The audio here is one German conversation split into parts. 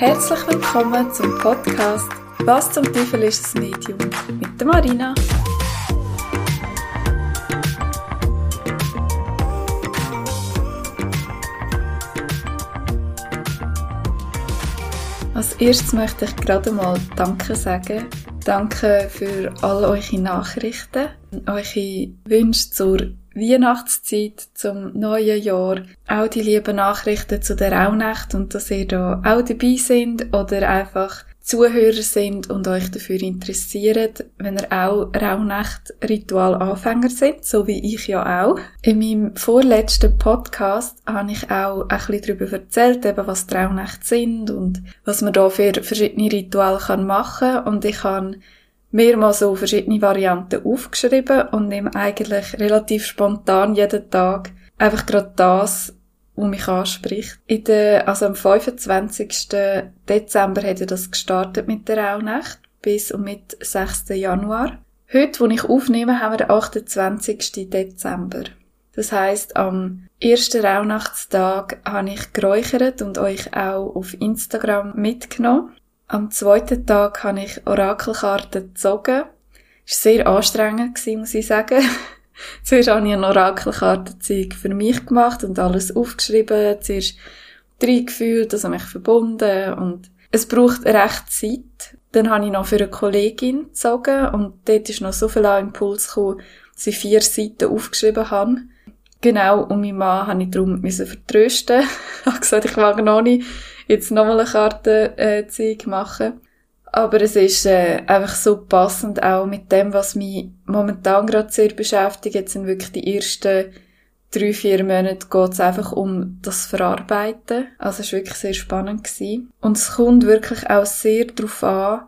Herzlich willkommen zum Podcast Was zum Teufel ist das Medium mit der Marina. Als erstes möchte ich gerade mal Danke sagen. Danke für all eure Nachrichten, eure Wünsche zur Weihnachtszeit, zum neuen Jahr, auch die lieben Nachrichten zu der Rauhnacht und dass ihr da auch dabei sind oder einfach Zuhörer sind und euch dafür interessiert, wenn ihr auch Rauhnacht-Ritual-Anfänger seid, so wie ich ja auch. In meinem vorletzten Podcast habe ich auch ein bisschen darüber erzählt, eben was die Rauhnächte sind und was man da für verschiedene Rituale machen kann und ich habe mehrmals so verschiedene Varianten aufgeschrieben und nehme eigentlich relativ spontan jeden Tag einfach gerade das, was mich anspricht. In der, also am 25. Dezember hätte das gestartet mit der Rauhnacht bis und mit 6. Januar. Heute, wo ich aufnehme, haben wir den 28. Dezember. Das heißt, am ersten Rauhnachtstag habe ich geräuchert und euch auch auf Instagram mitgenommen. Am zweiten Tag habe ich Orakelkarten gezogen. Es war sehr anstrengend, muss ich sagen. Zuerst habe ich eine Orakelkartenzeug für mich gemacht und alles aufgeschrieben. Zuerst reingefühlt, also mich verbunden und es braucht recht Zeit. Dann habe ich noch für eine Kollegin gezogen und dort ist noch so viel Impuls gekommen, dass ich vier Seiten aufgeschrieben habe. Genau, und mein Mann habe ich darum vertrösten. ich habe gesagt, ich mag noch nicht jetzt nochmal eine Kartenzeug machen. Aber es ist äh, einfach so passend auch mit dem, was mich momentan gerade sehr beschäftigt. Jetzt sind wirklich die ersten drei, vier Monate geht es einfach um das Verarbeiten. Also es war wirklich sehr spannend. Gewesen. Und es kommt wirklich auch sehr darauf an,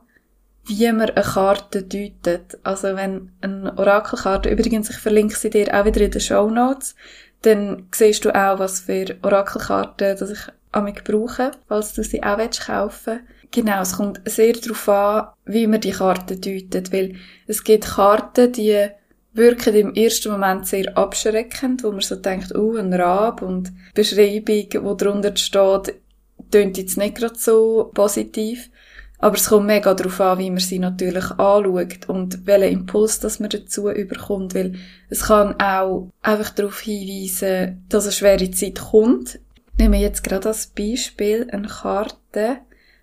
wie man eine Karte deutet. Also wenn eine Orakelkarte, übrigens, ich verlinke sie dir auch wieder in den Show Notes, dann siehst du auch, was für Orakelkarten dass ich amig brauche, falls du sie auch kaufen willst. Genau, es kommt sehr darauf an, wie man die Karten deutet, weil es gibt Karten, die wirken im ersten Moment sehr abschreckend, wo man so denkt, oh, ein Rab und Beschreibung, wo drunter steht, tönt jetzt nicht gerade so positiv. Aber es kommt mega darauf an, wie man sie natürlich anschaut und welchen Impuls das man dazu überkommt, weil es kann auch einfach darauf hinweisen, dass eine schwere Zeit kommt. Nehmen wir jetzt gerade als Beispiel eine Karte,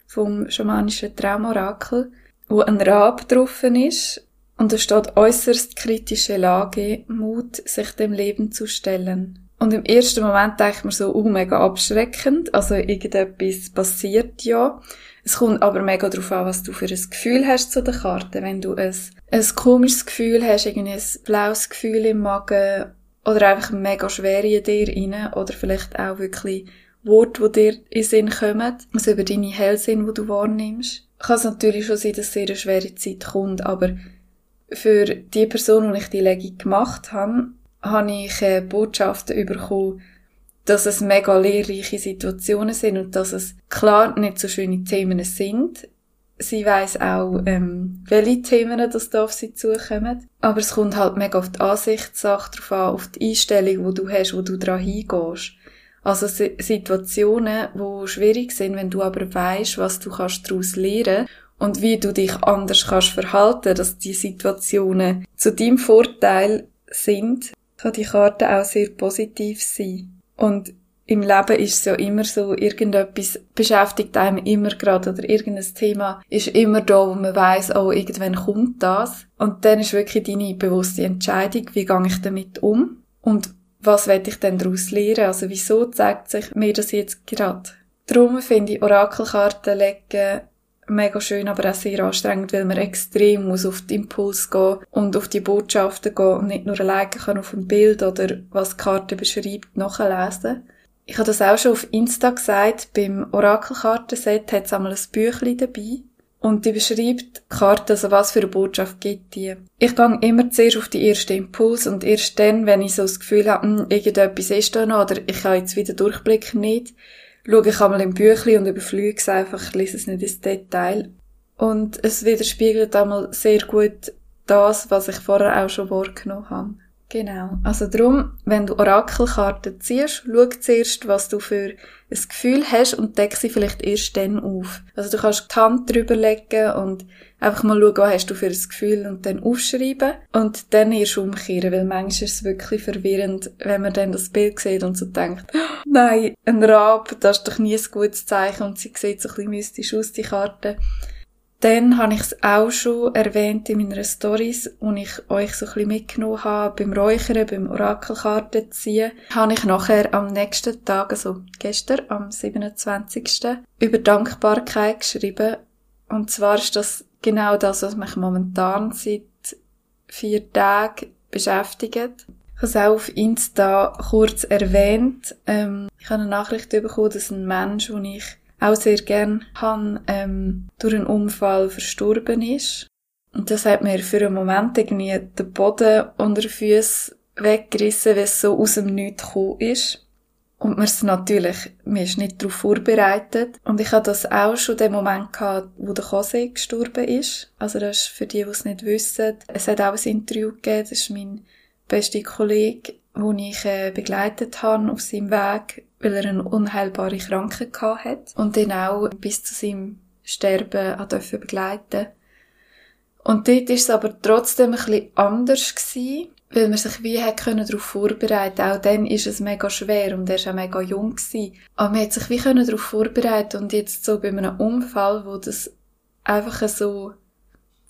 vom schamanischen Traumorakel, wo ein Rab drauf ist und es steht äußerst kritische Lage, Mut, sich dem Leben zu stellen. Und im ersten Moment denkt man so, uh, mega abschreckend, also irgendetwas passiert ja. Es kommt aber mega darauf an, was du für ein Gefühl hast zu der Karte. Wenn du ein, ein komisches Gefühl hast, irgendwie ein blaues Gefühl im Magen oder einfach mega schwer in dir rein oder vielleicht auch wirklich Worte, die dir in Sinn kommen, also über deine Hellsinn, die du wahrnimmst. Kann es natürlich schon sein, dass sehr eine schwere Zeit kommt, aber für die Person, die ich die Legung gemacht habe, habe ich Botschaften bekommen, dass es mega lehrreiche Situationen sind und dass es klar nicht so schöne Themen sind. Sie weiß auch, ähm, welche Themen das da auf sie zukommen. Aber es kommt halt mega auf die Ansichtssache drauf an, auf die Einstellung, die du hast, wo du dran hingehst. Also Situationen, wo schwierig sind, wenn du aber weißt, was du kannst daraus lernen und wie du dich anders kannst verhalten, dass die Situationen zu deinem Vorteil sind, kann die Karte auch sehr positiv sein. Und im Leben ist es ja immer so, irgendetwas beschäftigt einem immer gerade oder irgendein Thema ist immer da, wo man weiß, oh, irgendwann kommt das. Und dann ist wirklich deine bewusste Entscheidung, wie gehe ich damit um und was will ich denn daraus lernen? Also wieso zeigt sich mir das jetzt gerade? Darum finde ich Orakelkarten legen mega schön, aber auch sehr anstrengend, weil man extrem muss auf den Impuls gehen und auf die Botschaften gehen und nicht nur alleine kann auf ein Bild oder was die Karte beschreibt nachlesen. Ich habe das auch schon auf Insta gesagt, beim Orakelkartenset hat es einmal ein Büchlein dabei und die beschreibt die Karte, also was für eine Botschaft gibt die. Ich gehe immer zuerst auf die ersten Impuls und erst dann, wenn ich so das Gefühl habe, hm, irgendetwas ist da noch oder ich habe jetzt wieder Durchblick nicht, schaue ich einmal im Büchlein und überflüge es einfach, lese es nicht ins Detail. Und es widerspiegelt einmal sehr gut das, was ich vorher auch schon wahrgenommen habe. Genau. Also darum, wenn du Orakelkarten ziehst, schau zuerst, was du für ein Gefühl hast und deck sie vielleicht erst dann auf. Also du kannst die Hand drüber legen und einfach mal schauen, was hast du für ein Gefühl und dann aufschreiben und dann erst umkehren, weil manchmal ist es wirklich verwirrend, wenn man dann das Bild sieht und so denkt, nein, ein Rab, das ist doch nie ein gutes Zeichen und sie sieht so ein bisschen mystisch aus, die Karte. Dann habe ich es auch schon erwähnt in meinen Stories, wo ich euch so ein bisschen mitgenommen habe, beim Räuchern, beim Orakelkarten ziehen, habe ich nachher am nächsten Tag, also gestern, am 27. über Dankbarkeit geschrieben. Und zwar ist das genau das, was mich momentan seit vier Tagen beschäftigt. Ich habe es auch auf Insta kurz erwähnt. Ähm, ich habe eine Nachricht bekommen, dass ein Mensch, den ich auch sehr gern habe, ähm, durch einen Unfall verstorben ist. Und das hat mir für einen Moment irgendwie den Boden unter den Füßen weggerissen, weil es so aus dem Nichts gekommen ist. Und man ist natürlich, man ist nicht darauf vorbereitet. Und ich hatte das auch schon den Moment gehabt, wo der Jose gestorben ist. Also das ist für die, die es nicht wissen. Es hat auch ein Interview gegeben, das ist mein bester Kollege, den ich äh, begleitet habe auf seinem Weg weil er eine unheilbare Krankheit hat und den auch bis zu seinem Sterben dürfen begleiten. Und dort ist es aber trotzdem ein bisschen anders gewesen, weil man sich wie hat können darauf vorbereiten. Auch dann ist es mega schwer und er ist auch mega jung gewesen. Aber man hat sich wie können darauf vorbereiten und jetzt so bei einem Unfall, wo das einfach so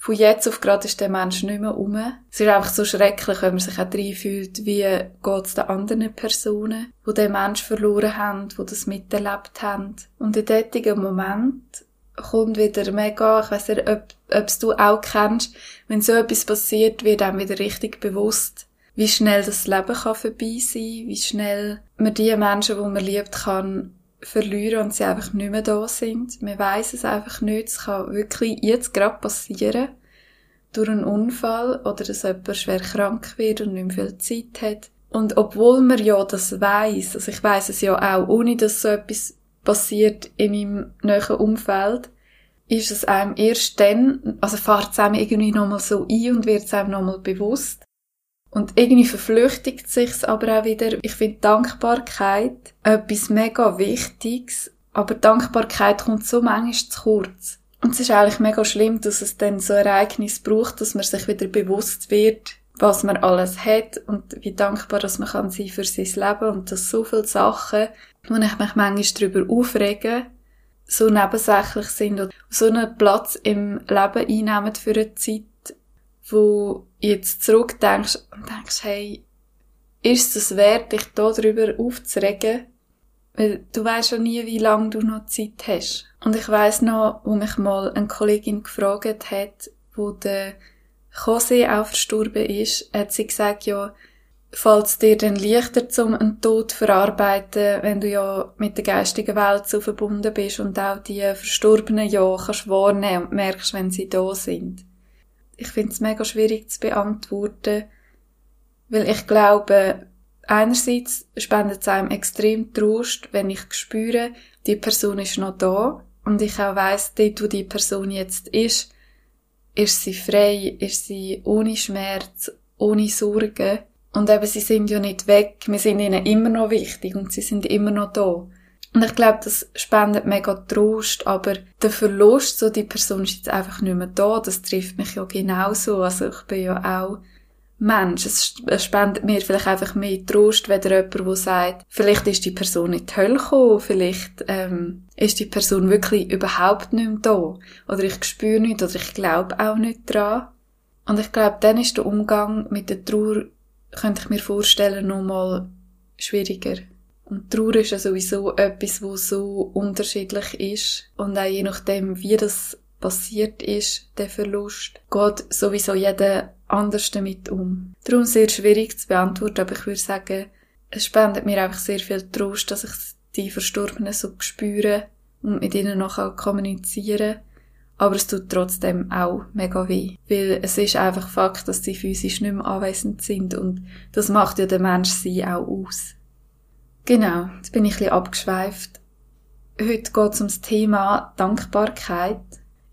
von jetzt auf gerade ist der Mensch nicht mehr um. Es ist einfach so schrecklich, wenn man sich auch reinfühlt, wie geht es den anderen Personen, die den Mensch verloren haben, die das miterlebt haben. Und in diesem Moment kommt wieder mega, ich weiss nicht, ob, ob es du auch kennst, wenn so etwas passiert, wird einem wieder richtig bewusst, wie schnell das Leben kann vorbei sein, wie schnell man die Menschen, die man liebt, kann verlieren und sie einfach nicht mehr da sind. Man weiß es einfach nicht. Es kann wirklich jetzt gerade passieren. Durch einen Unfall oder dass jemand schwer krank wird und nicht mehr viel Zeit hat. Und obwohl man ja das weiß, also ich weiß es ja auch, ohne dass so etwas passiert in meinem näheren Umfeld, ist es einem erst dann, also fährt es einem irgendwie nochmal so ein und wird es einem nochmal bewusst, und irgendwie verflüchtigt sich's aber auch wieder. Ich finde Dankbarkeit etwas mega Wichtiges, aber Dankbarkeit kommt so manchmal zu kurz. Und es ist eigentlich mega schlimm, dass es dann so Ereignis braucht, dass man sich wieder bewusst wird, was man alles hat und wie dankbar dass man kann sein für sein Leben und dass so viele Sachen, wo ich mich manchmal darüber aufrege, so nebensächlich sind und so einen Platz im Leben einnehmen für eine Zeit, wo jetzt zurückdenkst und denkst, hey, ist es wert, dich da drüber aufzuregen? Weil du weißt ja nie, wie lange du noch Zeit hast. Und ich weiss noch, wo mich mal eine Kollegin gefragt hat, wo der Jose auch verstorben ist, hat sie gesagt, ja, fällt es dir denn leichter, zum einen Tod verarbeiten, wenn du ja mit der geistigen Welt so verbunden bist und auch die Verstorbenen ja kannst wahrnehmen und merkst, wenn sie da sind ich finde es mega schwierig zu beantworten, weil ich glaube, einerseits spendet es einem extrem Trost, wenn ich spüre, die Person ist noch da und ich auch weiss, dort, wo die Person jetzt ist, ist sie frei, ist sie ohne Schmerz, ohne Sorgen. Und eben, sie sind ja nicht weg, wir sind ihnen immer noch wichtig und sie sind immer noch da. Und ich glaube, das spendet mega Trost, aber der Verlust, so die Person ist jetzt einfach nicht mehr da, das trifft mich ja genauso. Also ich bin ja auch Mensch. Es spendet mir vielleicht einfach mehr Trost, wenn jemand, der sagt, vielleicht ist die Person in die Hölle gekommen, vielleicht ähm, ist die Person wirklich überhaupt nicht mehr da. Oder ich spüre nicht, oder ich glaube auch nicht dran. Und ich glaube, dann ist der Umgang mit der Trauer, könnte ich mir vorstellen, nochmal schwieriger. Und Trauer ist ja sowieso etwas, wo so unterschiedlich ist. Und auch je nachdem, wie das passiert ist, der Verlust, geht sowieso jeder anders damit um. Darum sehr schwierig zu beantworten, aber ich würde sagen, es spendet mir einfach sehr viel Trost, dass ich die Verstorbenen so spüre und mit ihnen noch kommunizieren aber es tut trotzdem auch mega weh. Weil es ist einfach Fakt, dass sie physisch nicht mehr anwesend sind und das macht ja der Mensch sie auch aus. Genau, jetzt bin ich ein bisschen abgeschweift. Heute geht es um das Thema Dankbarkeit.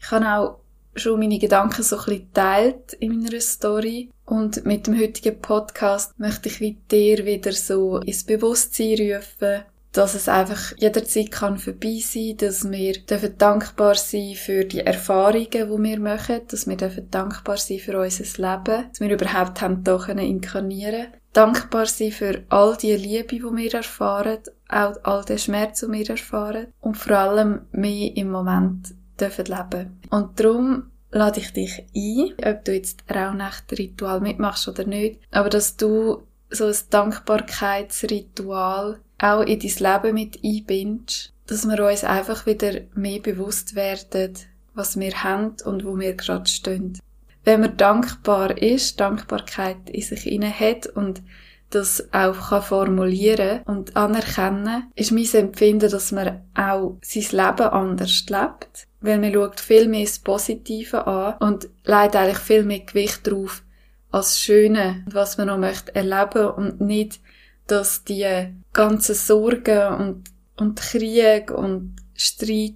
Ich habe auch schon meine Gedanken so ein bisschen geteilt in meiner Story. Und mit dem heutigen Podcast möchte ich wie dir wieder so ins Bewusstsein rufen, dass es einfach jederzeit kann vorbei sein, dass wir dürfen dankbar sein für die Erfahrungen, die wir machen, dass wir dürfen dankbar sein für unser Leben, dass wir überhaupt haben inkarnieren dankbar sein für all die Liebe, die wir erfahren, auch all den Schmerz, den wir erfahren und vor allem mehr im Moment dürfen leben. Und darum lade ich dich ein, ob du jetzt Rauhnächte-Ritual mitmachst oder nicht, aber dass du so ein Dankbarkeitsritual auch in dein Leben mit einbindest, dass wir uns einfach wieder mehr bewusst werden, was wir haben und wo wir gerade stehen. Wenn man dankbar ist, Dankbarkeit in sich inne hat und das auch kann formulieren und anerkennen, ist mein Empfinden, dass man auch sein Leben anders lebt. Weil man schaut viel mehr das Positive an und legt eigentlich viel mehr Gewicht drauf als das Schöne, was man noch möchte erleben und nicht dass die ganzen Sorgen und, und Krieg und Streit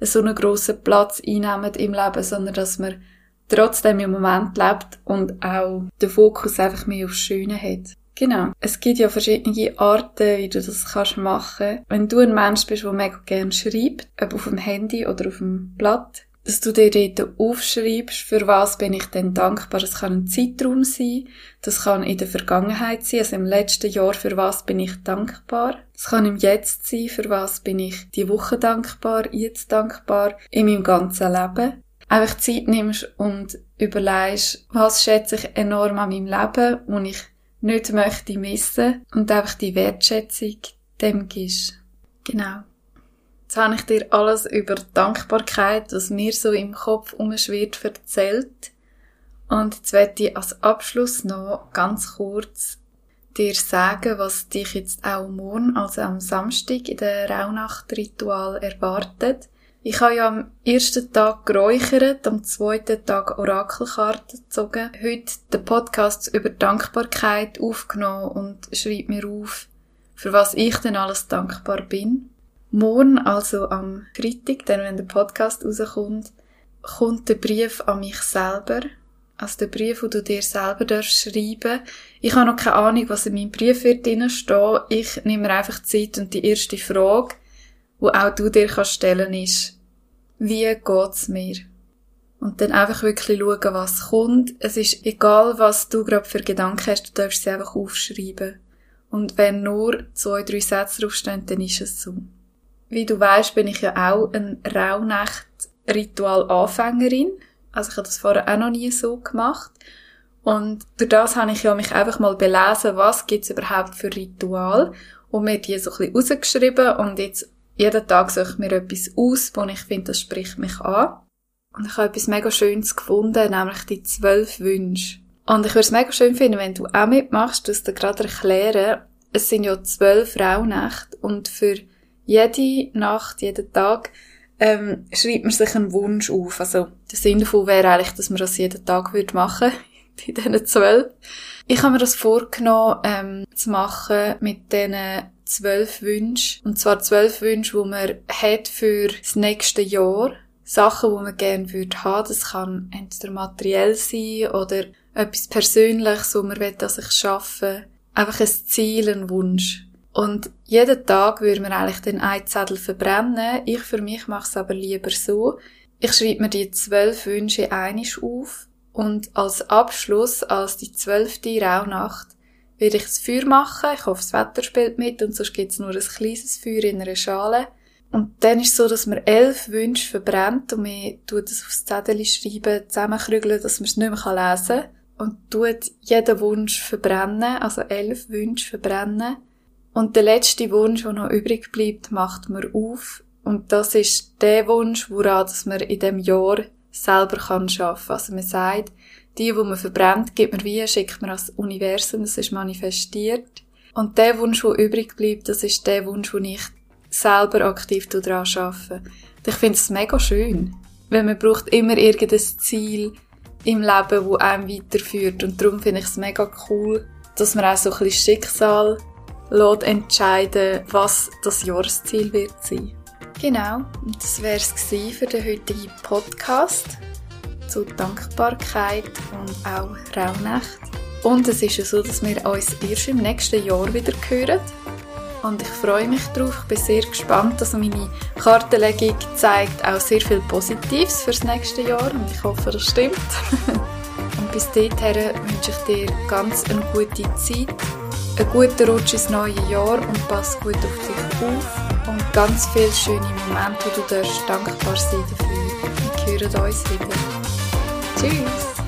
so einen grossen Platz einnehmen im Leben, sondern dass man trotzdem im Moment lebt und auch den Fokus einfach mehr aufs Schöne hat. Genau. Es gibt ja verschiedene Arten, wie du das kannst machen. Wenn du ein Mensch bist, der mega gerne schreibt, ob auf dem Handy oder auf dem Blatt, dass du dir dort aufschreibst, für was bin ich denn dankbar. Das kann ein Zeitraum sein, das kann in der Vergangenheit sein, also im letzten Jahr, für was bin ich dankbar. Das kann im Jetzt sein, für was bin ich die Woche dankbar, jetzt dankbar, in meinem ganzen Leben. Einfach Zeit nimmst und überlegst, was schätze ich enorm an meinem Leben, wo ich nicht möchte missen und einfach die Wertschätzung dem gibst. Genau. Jetzt habe ich dir alles über Dankbarkeit, was mir so im Kopf umschwirrt, erzählt. Und jetzt werde ich als Abschluss noch ganz kurz dir sagen, was dich jetzt auch morgen, also am Samstag in der Rauhnacht-Ritual erwartet. Ich habe ja am ersten Tag geräuchert, am zweiten Tag Orakelkarten gezogen, heute den Podcast über Dankbarkeit aufgenommen und schreibe mir auf, für was ich denn alles dankbar bin. Morgen, also am Freitag, dann wenn der Podcast rauskommt, kommt der Brief an mich selber. Also der Brief, den du dir selber darfst schreiben. Ich habe noch keine Ahnung, was in meinem Brief wird stehen. Ich nehme mir einfach Zeit und die erste Frage, die auch du dir kannst stellen ist, wie geht's mir? Und dann einfach wirklich schauen, was kommt. Es ist egal, was du gerade für Gedanken hast, du darfst sie einfach aufschreiben. Und wenn nur zwei, drei Sätze draufstehen, dann ist es so. Wie du weißt, bin ich ja auch ein Rauhnacht-Ritual-Anfängerin. Also ich habe das vorher auch noch nie so gemacht. Und durch das habe ich ja mich einfach mal belesen, was gibt's überhaupt für Ritual und mir die so ein bisschen rausgeschrieben und jetzt jeden Tag suche ich mir etwas aus, wo ich finde, das spricht mich an. Und ich habe etwas mega Schönes gefunden, nämlich die zwölf Wünsche. Und ich würde es mega schön finden, wenn du auch mitmachst, das dir gerade erklären. Es sind ja zwölf Rauhnächte und für jede Nacht, jeden Tag ähm, schreibt man sich einen Wunsch auf. Also der Sinn davon wäre eigentlich, dass man das jeden Tag würde machen bei diesen zwölf. Ich habe mir das vorgenommen, ähm, zu machen mit diesen zwölf Wünschen. Und zwar zwölf Wünsche, die man hat für das nächste Jahr. Sachen, die man gerne würde haben. Das kann entweder materiell sein oder etwas Persönliches, wo man will, dass ich schaffe. Einfach ein Ziel, ein Wunsch. Und jeden Tag würde man eigentlich den einen Zettel verbrennen. Ich für mich mache es aber lieber so. Ich schreibe mir die zwölf Wünsche einisch auf und als Abschluss, als die zwölfte Rauhnacht, werde ich das Feuer machen. Ich hoffe, das Wetter spielt mit und sonst gibt es nur ein kleines Feuer in einer Schale. Und dann ist es so, dass man elf Wünsche verbrennt und man tut es aufs Zettel schreiben, zusammenkrügeln, dass man es nicht mehr lesen kann. Und tut jeden Wunsch verbrennen, also elf Wünsche verbrennen. Und der letzte Wunsch, der noch übrig bleibt, macht man auf. Und das ist der Wunsch, woran man in dem Jahr selber kann schaffen. Also man sagt, die, wo man verbrennt, gibt man wie, schickt man als Universum, das ist manifestiert. Und der Wunsch, der übrig bleibt, das ist der Wunsch, wo ich selber aktiv daran arbeite. Und ich finde es mega schön. Weil man braucht immer irgendein Ziel im Leben, wo einem weiterführt. Und darum finde ich es mega cool, dass man auch so ein bisschen Schicksal lässt entscheiden, was das Jahresziel wird sein. Genau, und das wäre es für den heutigen Podcast. Zu Dankbarkeit und auch Rauhnacht. Und es ist ja so, dass wir uns erst im nächsten Jahr wieder hören. Und ich freue mich darauf. Ich bin sehr gespannt. Also meine Kartenlegung zeigt auch sehr viel Positives fürs nächste Jahr und ich hoffe, das stimmt. und bis dahin wünsche ich dir ganz eine gute Zeit, einen guten Rutsch ins neue Jahr und pass gut auf dich auf und ganz viele schöne Momente, wo du dankbar sein dafür. Wir hören uns wieder. Cheers.